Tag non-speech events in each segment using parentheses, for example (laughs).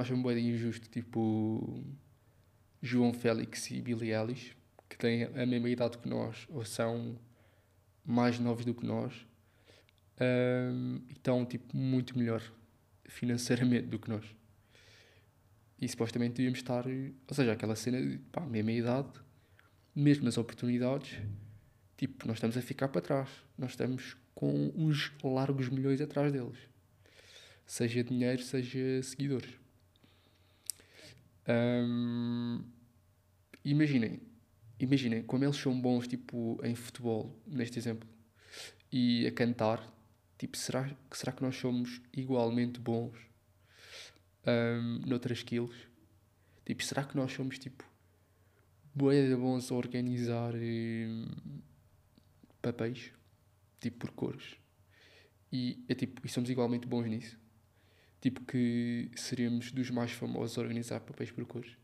não acham bem injusto, tipo, João Félix e Billy Ellis, que têm a mesma idade que nós, ou são mais novos do que nós, um, e estão, tipo, muito melhor financeiramente do que nós. E supostamente devíamos estar, ou seja, aquela cena de, pá, mesma idade, mesmas oportunidades, tipo, nós estamos a ficar para trás. Nós estamos com uns largos milhões atrás deles. Seja dinheiro, seja seguidores. Um, imaginem, imaginem como eles são bons tipo em futebol, neste exemplo, e a cantar, tipo, será, será que nós somos igualmente bons um, noutras skills? Tipo, será que nós somos tipo boeda bons a organizar um, papéis? Tipo por cores. E, é, tipo, e somos igualmente bons nisso. Tipo que seríamos dos mais famosos a organizar papéis por cores.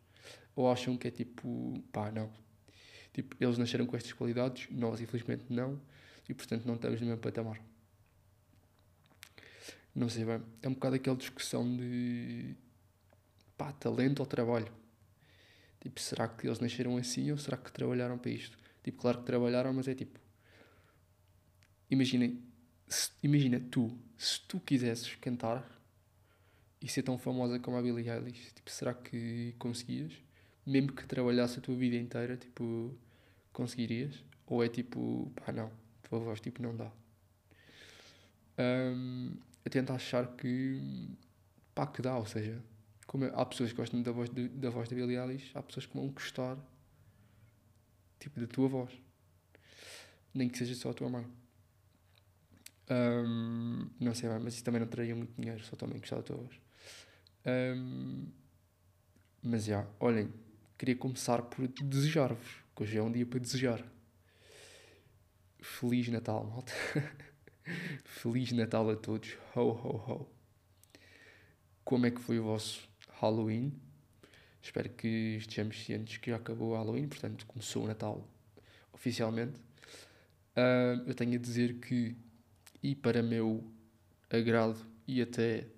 Ou acham que é tipo, pá, não. Tipo, eles nasceram com estas qualidades, nós infelizmente não. E portanto não estamos no mesmo patamar. Não sei bem. É um bocado aquela discussão de pá, talento ou trabalho. Tipo, será que eles nasceram assim ou será que trabalharam para isto? Tipo, claro que trabalharam, mas é tipo. Imaginem, imagina tu, se tu quisesses cantar e ser tão famosa como a Billie Eilish, tipo, será que conseguias? Mesmo que trabalhasse a tua vida inteira, tipo, conseguirias? Ou é tipo, pá, não, tua voz, tipo, não dá. Um, eu tento achar que, pá, que dá, ou seja, como há pessoas que gostam da voz, de, da voz da Billie Eilish, há pessoas que vão gostar, tipo, da tua voz. Nem que seja só a tua mãe. Um, não sei mas isso também não traria muito dinheiro, só também gostar da tua voz. Um, mas já, yeah, olhem, queria começar por desejar-vos, que hoje é um dia para desejar. Feliz Natal, malta. (laughs) Feliz Natal a todos. Ho, ho, ho. Como é que foi o vosso Halloween? Espero que estejamos cientes que já acabou o Halloween, portanto começou o Natal oficialmente. Uh, eu tenho a dizer que, e para meu agrado e até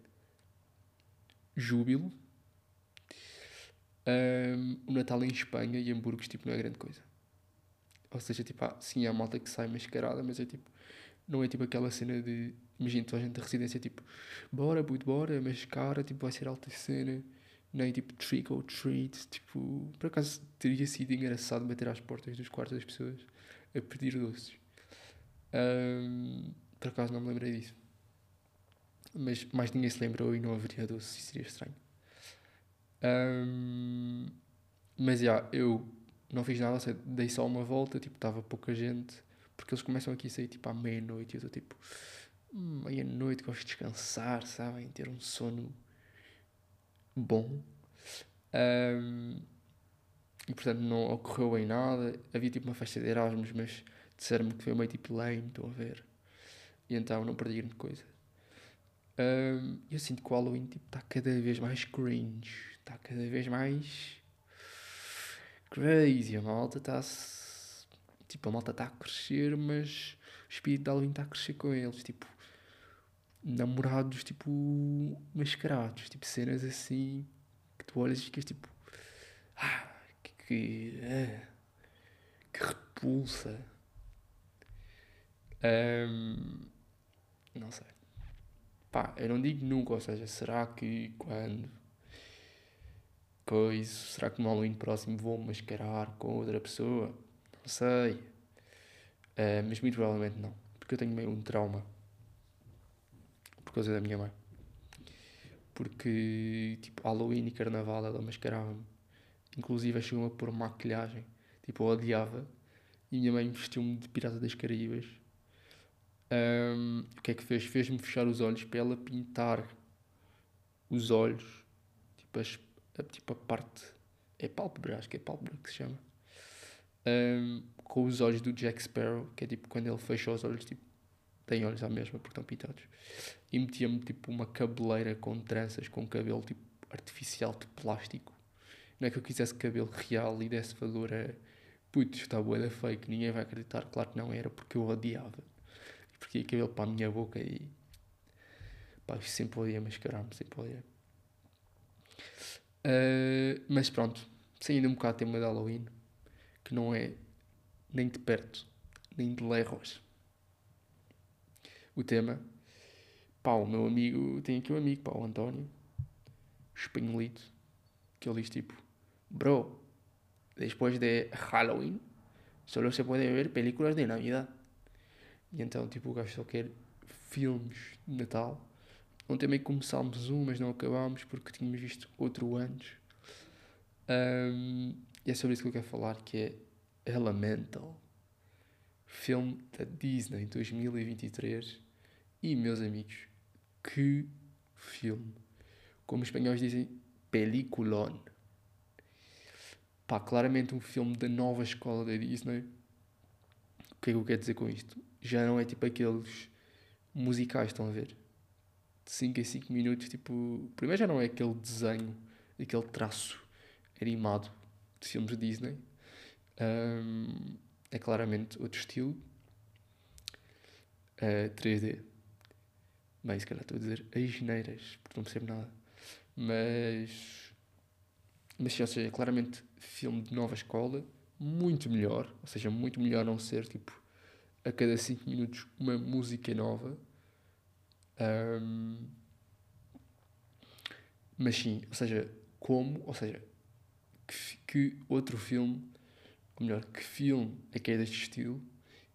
júbilo, um, o Natal em Espanha e Hamburgos tipo, não é grande coisa. Ou seja, tipo, ah, sim, há malta que sai mascarada, mas é tipo, não é tipo aquela cena de, imagina, toda a gente da residência, tipo, bora, puto, bora, mas cara, tipo, vai ser alta cena, nem tipo trick or treat, tipo, por acaso teria sido engraçado bater às portas dos quartos das pessoas a pedir doces. Um, por acaso não me lembrei disso. Mas mais ninguém se lembrou e não haveria doce, isso seria estranho. Um, mas já, yeah, eu não fiz nada, dei só uma volta, tipo, estava pouca gente, porque eles começam aqui a sair tipo à meia-noite e eu estou tipo, hum, meia-noite, gosto de descansar, sabem? Ter um sono bom. Um, e portanto não ocorreu bem nada. Havia tipo uma festa de Erasmus, mas disseram-me que foi meio tipo lame, estão a ver. E então não perdi grande coisa. Um, eu sinto que o Halloween tipo, está cada vez mais cringe, está cada vez mais crazy. A malta está tipo, a malta está a crescer, mas o espírito de Halloween está a crescer com eles. Tipo, namorados, tipo, mascarados, tipo, cenas assim que tu olhas e ficas tipo, ah, que, que, ah, que repulsa. Um, não sei. Pá, eu não digo nunca, ou seja, será que quando coisa, será que no Halloween próximo vou mascarar com outra pessoa? Não sei. Uh, mas muito provavelmente não, porque eu tenho meio um trauma por causa da minha mãe. Porque, tipo, Halloween e Carnaval ela mascarava-me. Inclusive chegou-me a pôr maquilhagem. Tipo, eu odiava. E minha mãe vestiu-me de Pirata das Caraíbas. Um, o que é que fez? Fez-me fechar os olhos para ela pintar os olhos, tipo, as, a, tipo a parte. É pálpebra, acho que é pálpebra que se chama. Um, com os olhos do Jack Sparrow, que é tipo quando ele fecha os olhos, tipo, tem olhos à mesma porque estão pintados. E metia-me tipo uma cabeleira com tranças, com cabelo tipo artificial de plástico. Não é que eu quisesse cabelo real e desse valor a. Putz, está boa da fake, ninguém vai acreditar. Claro que não era, porque eu odiava porque cabelo para a minha boca e pá, sempre podia mascarar-me, sempre podia. Uh, mas pronto, saindo um bocado do tema de Halloween, que não é nem de perto, nem de lejos. O tema, pá, o meu amigo, tem aqui um amigo, pá, o António, espanholito, que ele diz tipo, bro, depois de Halloween, solo se pode ver películas de Navidad. E então, tipo, o gajo só quer filmes de Natal. Ontem meio começámos um, mas não acabámos porque tínhamos visto outro antes. Um, e é sobre isso que eu quero falar, que é Elemental. Filme da Disney 2023. E, meus amigos, que filme. Como os espanhóis dizem, peliculón. Pá, claramente um filme da nova escola da Disney. O que é que eu quero dizer com isto? Já não é tipo aqueles musicais, estão a ver? De 5 em 5 minutos, tipo. Primeiro já não é aquele desenho, aquele traço animado de filmes Disney. Um, é claramente outro estilo. Uh, 3D. Bem, se calhar estou a dizer as geneiras, porque não percebo nada. Mas. Mas, ou seja, claramente filme de nova escola, muito melhor. Ou seja, muito melhor não ser tipo a cada 5 minutos uma música nova. Um, mas sim, ou seja, como, ou seja, que, que outro filme, ou melhor, que filme é que é deste estilo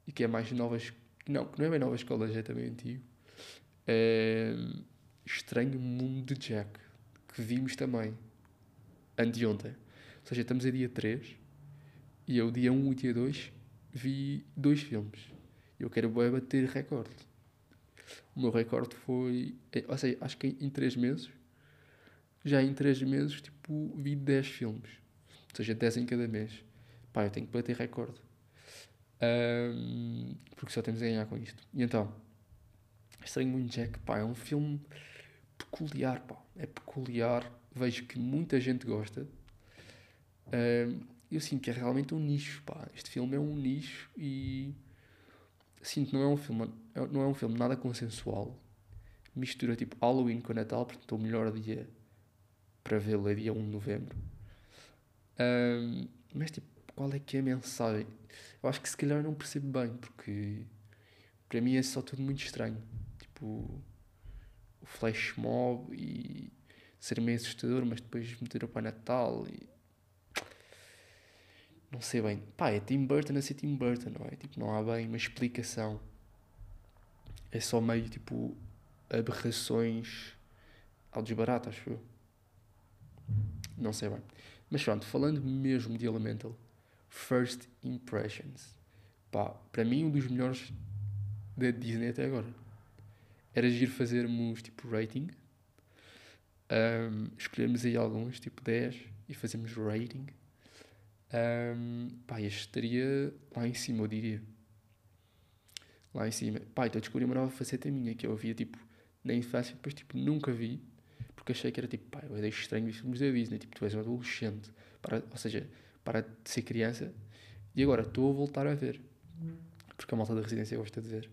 e que é mais nova, não, que não é bem nova escola, já é também antigo, é Estranho Mundo de Jack, que vimos também anteontem. Ou seja, estamos a dia 3 e eu, dia 1 e dia 2, vi dois filmes. Eu quero bem bater recorde. O meu recorde foi. É, ou seja, acho que em 3 meses, já em 3 meses, tipo, vi 10 filmes. Ou seja, 10 em cada mês. Pá, eu tenho que bater recorde. Um, porque só temos a ganhar com isto. E então, Estranho Muito Jack, pá, é um filme peculiar, pá. É peculiar. Vejo que muita gente gosta. Um, eu sinto que é realmente um nicho, pá. Este filme é um nicho e sinto que não é um filme, não é um filme nada consensual. Mistura tipo Halloween com Natal, portanto o melhor dia para vê-lo é dia 1 de novembro. Um, mas tipo, qual é que é a mensagem? Eu acho que se calhar não percebo bem, porque para mim é só tudo muito estranho. Tipo, o flash mob e ser meio assustador, mas depois meter o Pai Natal e não sei bem. Pá, é Tim Burton a ser Tim Burton, não é? Tipo, não há bem uma explicação. É só meio tipo aberrações ao desbarato, acho eu. Não sei bem. Mas pronto, falando mesmo de Elemental, First Impressions. Pá, para mim um dos melhores da Disney até agora. Era giro fazermos tipo rating. Um, escolhermos aí alguns, tipo 10, e fazermos rating um, pá, estaria lá em cima, eu diria. Lá em cima. Pá, então descobri uma nova faceta minha que eu via tipo na infância, depois tipo nunca vi, porque achei que era tipo, pá, eu deixo estranho ver filmes da Disney, tipo, tu és um adolescente, para, ou seja, para de ser criança, e agora estou a voltar a ver, porque a malta da residência gosta de ver.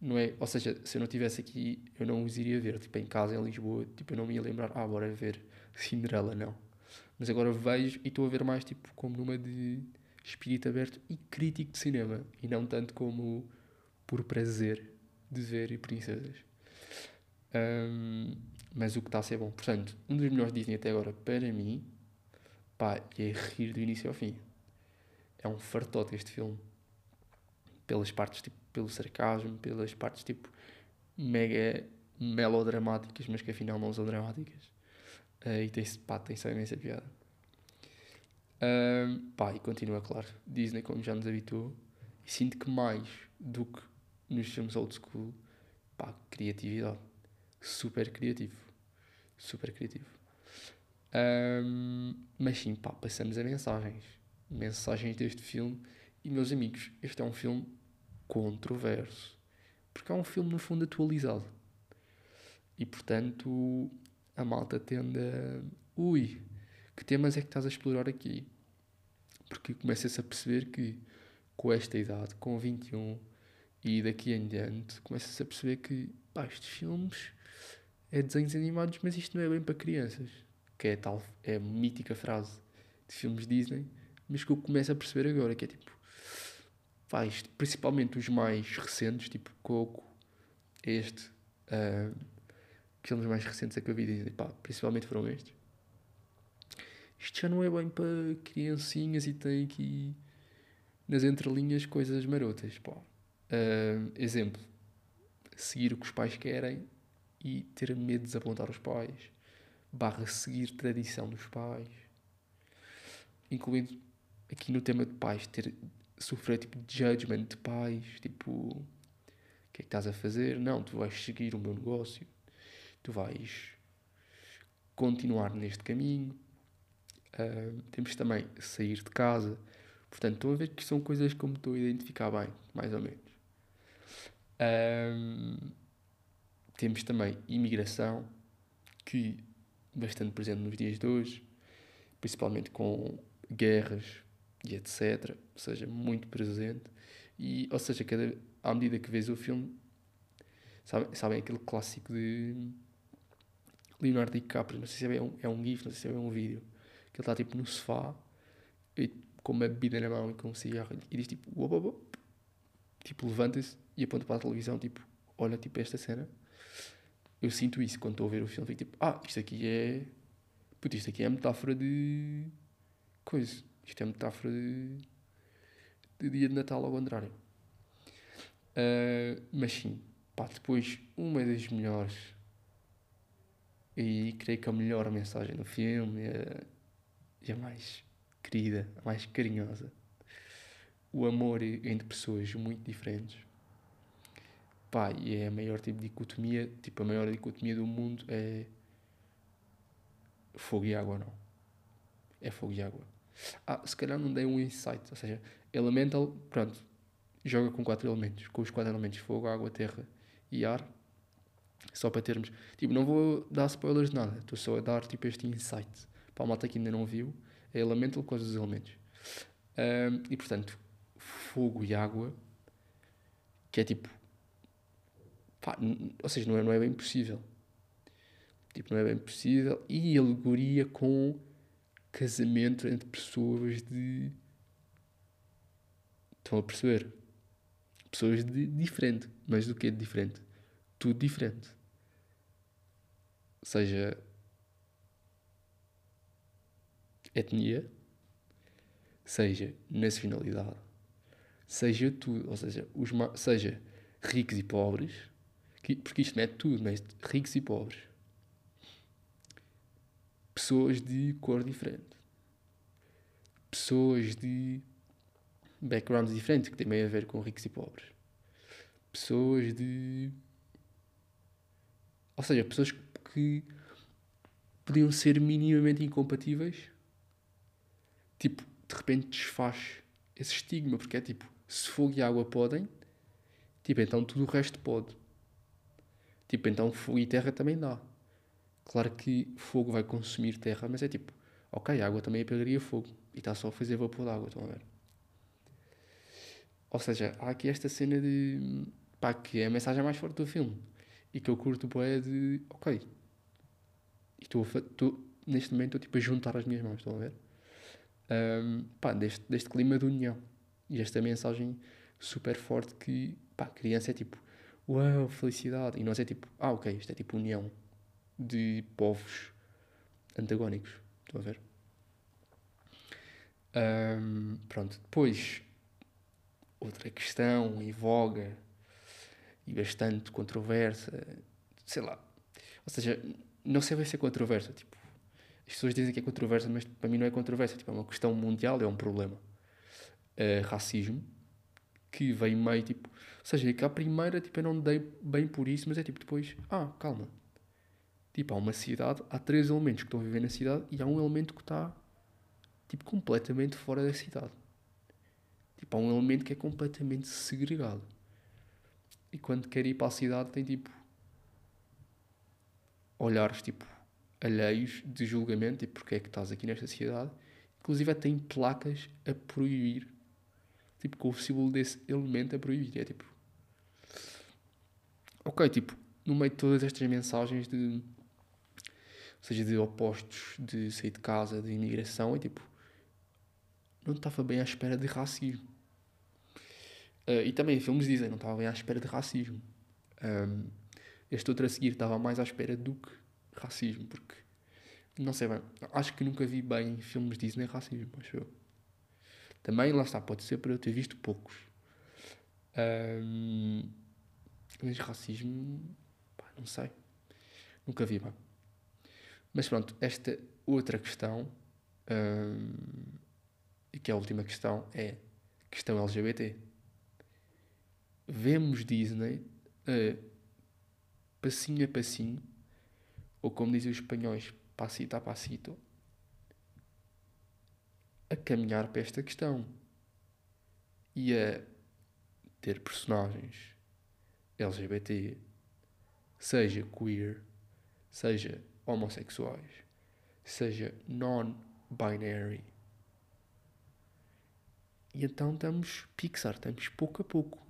Não é, ou seja, se eu não estivesse aqui, eu não os iria ver, tipo, em casa, em Lisboa, tipo, eu não me ia lembrar, ah, bora ver Cinderela, não. Mas agora vejo e estou a ver mais tipo como numa de espírito aberto e crítico de cinema. E não tanto como por prazer de ver princesas. Um, mas o que está a ser bom. Portanto, um dos melhores Disney até agora para mim, pá, é rir do início ao fim. É um fartote este filme. Pelas partes, tipo, pelo sarcasmo, pelas partes, tipo, mega melodramáticas, mas que afinal não são dramáticas. Uh, e tem, pá, tem só imensa piada. Um, pá, e continua, claro. Disney, como já nos habituou. E sinto que mais do que nos filmes old school, pá, criatividade. Super criativo. Super criativo. Um, mas sim, pá, passamos a mensagens. Mensagens deste filme. E, meus amigos, este é um filme controverso. Porque é um filme, no fundo, atualizado. E, portanto, a malta tende a. Ui, que temas é que estás a explorar aqui? Porque começa-se a perceber que com esta idade, com 21 e daqui em diante, começa-se a perceber que pá, estes filmes é desenhos animados, mas isto não é bem para crianças. que é tal, é a mítica frase de filmes Disney, mas que eu começo a perceber agora, que é tipo, faz, principalmente os mais recentes, tipo Coco, este, uh, filmes mais recentes a que eu vi Disney, pá, principalmente foram estes. Isto já não é bem para criancinhas e tem aqui nas entrelinhas coisas marotas, pá. Uh, exemplo, seguir o que os pais querem e ter medo de desapontar os pais, barra seguir tradição dos pais, incluindo aqui no tema de pais, ter sofrer tipo de judgment de pais, tipo, o que é que estás a fazer? Não, tu vais seguir o meu negócio, tu vais continuar neste caminho. Uh, temos também sair de casa. Portanto, estão a ver que são coisas que eu me estou a identificar bem, mais ou menos. Uh, temos também imigração, que bastante presente nos dias de hoje, principalmente com guerras e etc. Ou seja, muito presente. E, ou seja, cada, à medida que vês o filme, sabem, sabem aquele clássico de Leonardo DiCaprio, não sei se é um, é um GIF, não sei se é um vídeo, que ele está tipo no sofá, e, com uma bebida na mão e com um cigarro, e diz tipo, uop, uop, tipo, levanta-se e aponta para a televisão, tipo, olha tipo esta cena eu sinto isso quando estou a ver o filme. Fico tipo, ah, isto aqui é. Puta, isto aqui é metáfora de. coisa. Isto é metáfora de. de dia de Natal ao contrário. Uh, mas sim, pá, depois, uma das melhores. E creio que a melhor mensagem do filme é, é a mais querida, a mais carinhosa. O amor entre pessoas muito diferentes Pá, e é a maior tipo de dicotomia, tipo, a maior dicotomia do mundo é fogo e água, não. É fogo e água. Ah, se calhar não dei um insight, ou seja, Elemental, pronto, joga com quatro elementos, com os quatro elementos fogo, água, terra e ar, só para termos, tipo, não vou dar spoilers de nada, estou só a dar, tipo, este insight, para a malta que ainda não viu, é Elemental com os elementos. Um, e, portanto, fogo e água, que é tipo, Pá, ou seja, não é, não é bem possível. Tipo, não é bem possível. E alegoria com casamento entre pessoas de. Estão a perceber? Pessoas de diferente. Mas do que é de diferente? Tudo diferente. Seja etnia, seja nacionalidade, seja tudo, ou seja, os, seja ricos e pobres, porque isto mete tudo, mas ricos e pobres. Pessoas de cor diferente. Pessoas de backgrounds diferentes, que têm a ver com ricos e pobres. Pessoas de. Ou seja, pessoas que podiam ser minimamente incompatíveis. Tipo, de repente desfaz esse estigma, porque é tipo, se fogo e água podem, tipo, então tudo o resto pode. Tipo, então fogo e terra também dá. Claro que fogo vai consumir terra, mas é tipo, ok, água também apagaria fogo. E está só a fazer vapor de água, estão a ver? Ou seja, há aqui esta cena de. pá, que é a mensagem mais forte do filme. E que eu curto é de. ok. E estou neste momento estou tipo a juntar as minhas mãos, estão a ver? Um, pá, deste, deste clima de união. E esta mensagem super forte que, pá, criança é tipo uau, felicidade. E nós é tipo, ah, ok, isto é tipo união de povos antagónicos. Estão a ver? Um, pronto, depois, outra questão em voga e bastante controversa, sei lá. Ou seja, não sei se é controversa. Tipo, as pessoas dizem que é controversa, mas para mim não é controversa. Tipo, é uma questão mundial, é um problema. Uh, racismo, que vem meio tipo ou seja, que à primeira, tipo, eu não dei bem por isso, mas é tipo depois, ah, calma. Tipo, há uma cidade, há três elementos que estão a viver na cidade e há um elemento que está, tipo, completamente fora da cidade. Tipo, há um elemento que é completamente segregado. E quando quer ir para a cidade tem, tipo, olhares, tipo, alheios de julgamento, tipo, porque é que estás aqui nesta cidade. Inclusive, tem placas a proibir tipo, com o símbolo desse elemento a proibir. É tipo. Ok, tipo, no meio de todas estas mensagens de. seja de opostos, de sair de casa, de imigração, é tipo, não estava bem à espera de racismo. Uh, e também filmes dizem, não estava bem à espera de racismo. Um, este outro a seguir estava mais à espera do que racismo, porque não sei bem, acho que nunca vi bem filmes Disney racismo, acho eu. Também, lá está, pode ser por eu ter visto poucos. Um, mas racismo, pá, não sei. Nunca vi bem. Mas pronto, esta outra questão, um, que é a última questão, é questão LGBT. Vemos Disney uh, passinho a passinho, ou como dizem os espanhóis, passito a passito, a caminhar para esta questão e a ter personagens LGBT, seja queer, seja homossexuais, seja non-binary. E então estamos Pixar, estamos pouco a pouco.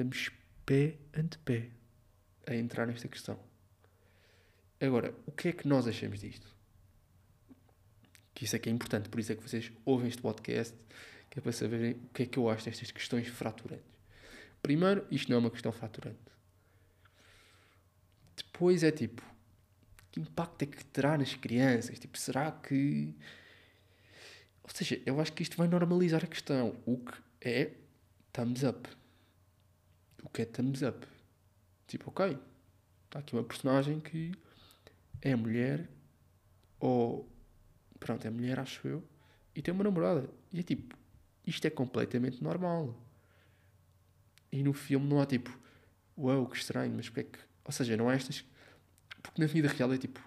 Estamos pé ante pé a entrar nesta questão. Agora, o que é que nós achamos disto? Que isso é que é importante, por isso é que vocês ouvem este podcast, que é para saberem o que é que eu acho destas questões fraturantes. Primeiro, isto não é uma questão fraturante. Depois é tipo, que impacto é que terá nas crianças? Tipo, será que. Ou seja, eu acho que isto vai normalizar a questão. O que é thumbs up. O que é thumbs up? Tipo, ok, está aqui uma personagem que é mulher, ou. Pronto, é mulher, acho eu, e tem uma namorada. E é tipo, isto é completamente normal. E no filme não há tipo, uau, wow, que estranho, mas porque é que. Ou seja, não há estas porque na vida real é tipo.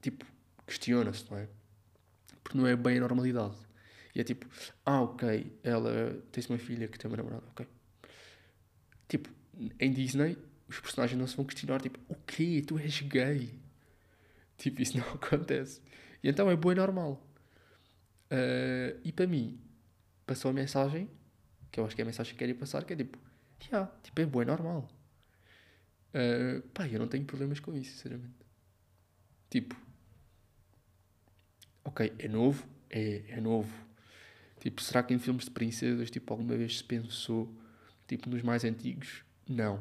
Tipo, questiona-se, não é? Porque não é bem a normalidade. E é tipo, ah, ok, ela tem uma filha que tem uma namorada, ok. Tipo, em Disney, os personagens não se vão questionar, tipo, o quê? Tu és gay? Tipo, isso (laughs) não acontece. E então é bom e normal. Uh, e para mim, passou a mensagem, que eu acho que é a mensagem que queria passar, que é tipo, yeah, tipo, é bom e normal. Uh, pá, eu não tenho problemas com isso, sinceramente. Tipo, ok, é novo, é, é novo. Tipo, será que em filmes de princesas, tipo, alguma vez se pensou, tipo, nos mais antigos? Não.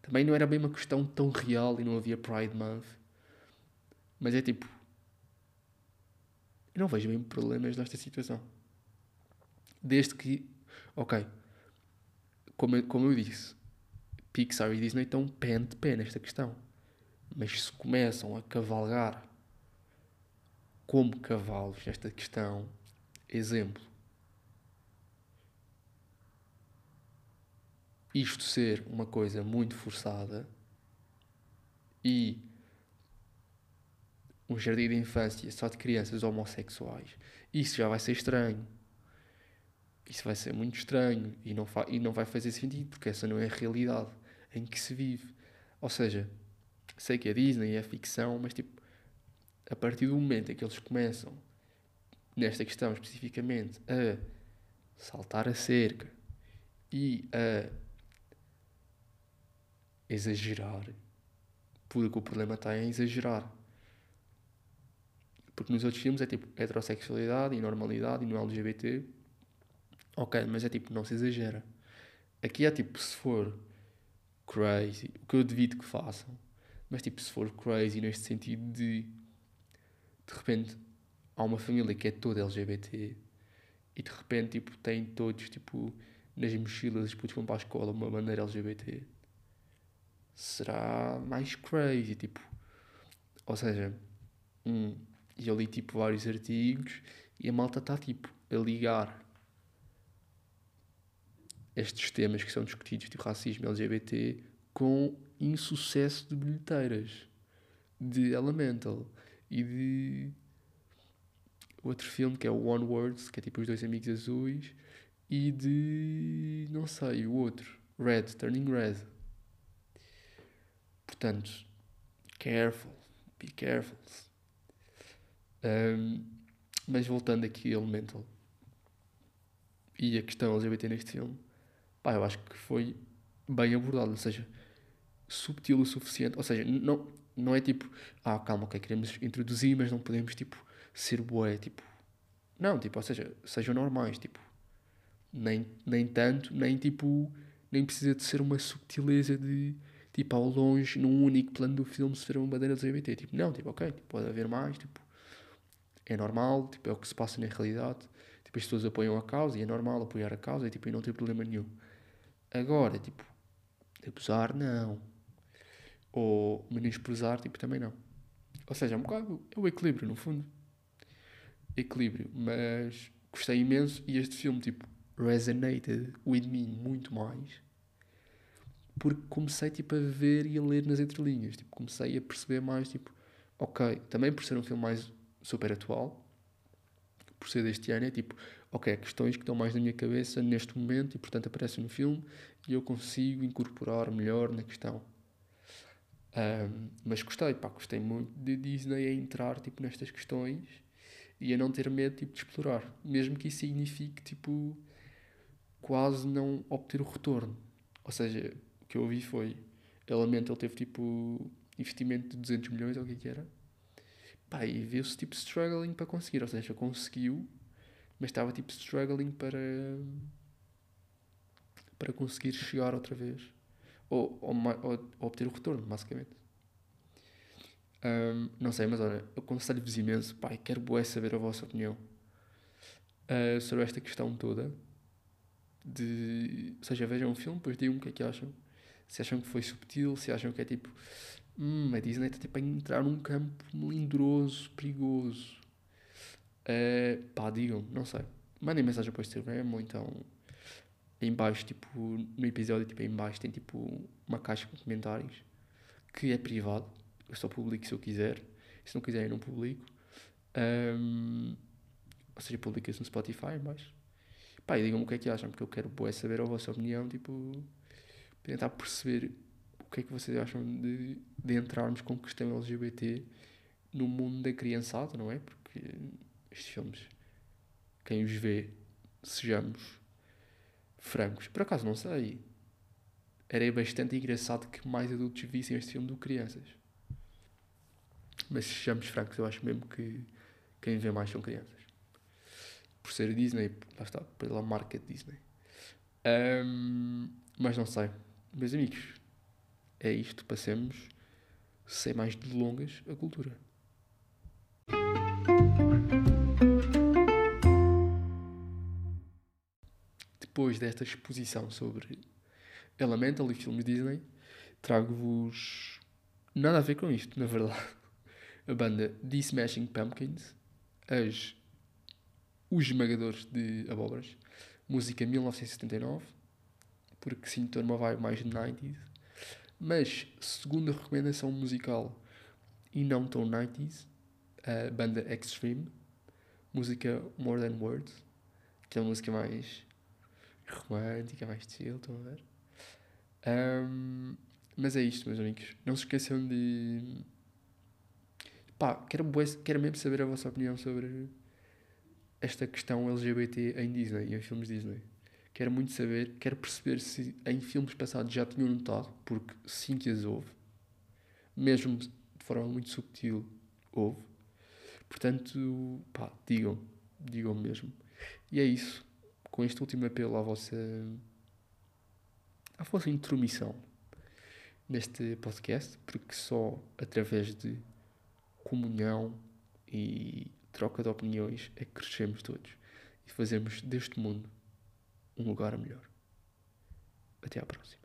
Também não era bem uma questão tão real e não havia Pride Month. Mas é tipo, eu não vejo bem problemas nesta situação. Desde que, ok, como, como eu disse, Pixar e Disney estão pé de pé nesta questão. Mas se começam a cavalgar como cavalos nesta questão, exemplo, isto ser uma coisa muito forçada e um jardim de infância só de crianças homossexuais, isso já vai ser estranho. Isso vai ser muito estranho e não, e não vai fazer sentido, porque essa não é a realidade em que se vive. Ou seja, sei que a Disney é ficção, mas tipo, a partir do momento em que eles começam, nesta questão especificamente, a saltar a cerca e a exagerar, porque o problema está em exagerar. Porque nos outros filmes é tipo heterossexualidade e normalidade e no LGBT. Ok, mas é tipo, não se exagera. Aqui é tipo, se for crazy, o que eu devido que façam, mas tipo, se for crazy neste sentido de de repente há uma família que é toda LGBT e de repente tipo, têm todos tipo nas mochilas os putos vão para a escola uma bandeira LGBT será mais crazy tipo ou seja um, e eu li tipo vários artigos e a malta está tipo a ligar estes temas que são discutidos, tipo racismo LGBT, com insucesso de bilheteiras de Elemental e de outro filme que é o One Words, que é tipo os dois amigos azuis, e de não sei, o outro, Red, Turning Red. Portanto, careful, be careful. Um, mas voltando aqui a Elemental e a questão LGBT neste filme Pá, eu acho que foi bem abordado, ou seja, subtil o suficiente. Ou seja, não, não é tipo, ah, calma, ok, queremos introduzir, mas não podemos, tipo, ser boé, tipo. Não, tipo, ou seja, sejam normais, tipo. Nem, nem tanto, nem tipo. Nem precisa de ser uma subtileza de, tipo, ao longe, num único plano do filme, se for uma bandeira LGBT. Tipo, não, tipo, ok, tipo, pode haver mais, tipo. É normal, tipo, é o que se passa na realidade. Tipo, as pessoas apoiam a causa e é normal apoiar a causa e, tipo, e não tem problema nenhum. Agora, tipo, abusar, não. Ou menosprezar, tipo, também não. Ou seja, é um bocado, é o equilíbrio, no fundo. Equilíbrio. Mas gostei imenso e este filme, tipo, resonated with me muito mais. Porque comecei, tipo, a ver e a ler nas entrelinhas. Tipo, comecei a perceber mais, tipo, ok, também por ser um filme mais super atual, por ser deste ano, é tipo, ok, questões que estão mais na minha cabeça neste momento e portanto aparecem no filme e eu consigo incorporar melhor na questão. Um, mas gostei, pá, gostei muito de Disney a entrar tipo, nestas questões e a não ter medo tipo, de explorar, mesmo que isso signifique tipo, quase não obter o retorno. Ou seja, que eu ouvi foi, Elemento ele teve tipo investimento de 200 milhões, ou o que, é que era, pá, e viu-se tipo struggling para conseguir, ou seja, conseguiu, mas estava tipo struggling para para conseguir chegar outra vez ou, ou, ou, ou obter o retorno, basicamente. Um, não sei, mas olha, aconselho-vos imenso, pai, quero bué saber a vossa opinião uh, sobre esta questão toda. De, ou seja, vejam um filme, depois digam o que é que acham. Se acham que foi subtil, se acham que é tipo, hum, a Disney está tipo a entrar num campo melindroso, perigoso. Uh, pá, digam, não sei. Mandem mensagem para o Instagram ou então em baixo, tipo, no episódio, tipo, em baixo tem tipo uma caixa com comentários que é privado. Eu só publico se eu quiser. Se não quiser, eu não publico. Um, ou seja, publica-se no Spotify baixo. Pá, digam-me o que é que acham, porque eu quero saber a vossa opinião, tipo, tentar perceber o que é que vocês acham de, de entrarmos com questão LGBT no mundo da criançada, não é? Porque estes filmes, quem os vê, sejamos francos. Por acaso não sei. Era bastante engraçado que mais adultos vissem este filme do que crianças. Mas sejamos francos, eu acho mesmo que quem vê mais são crianças. Por ser Disney, lá está, pela marca Disney. Um, mas não sei. Meus amigos, é isto. Passemos, sem mais delongas, a cultura. depois desta exposição sobre Elemental e filmes Disney, trago-vos nada a ver com isto, na verdade. A banda The Smashing Pumpkins, as Os Esmagadores de Abóboras, música 1979, porque sim, estou numa vibe mais de 90s, mas segunda recomendação musical e não tão 90s, a banda Extreme, música More Than Words, que é a música mais romântica, mais chill, estão a ver? Um, mas é isto, meus amigos. Não se esqueçam de. Pá, quero, quero mesmo saber a vossa opinião sobre esta questão LGBT em Disney em filmes Disney. Quero muito saber, quero perceber se em filmes passados já tinham notado, porque sim que as houve, mesmo de forma muito subtil, houve. Portanto, pá, digam, digam mesmo. E é isso com este último apelo à vossa, à vossa intromissão neste podcast, porque só através de comunhão e troca de opiniões é que crescemos todos e fazemos deste mundo um lugar melhor. Até à próxima.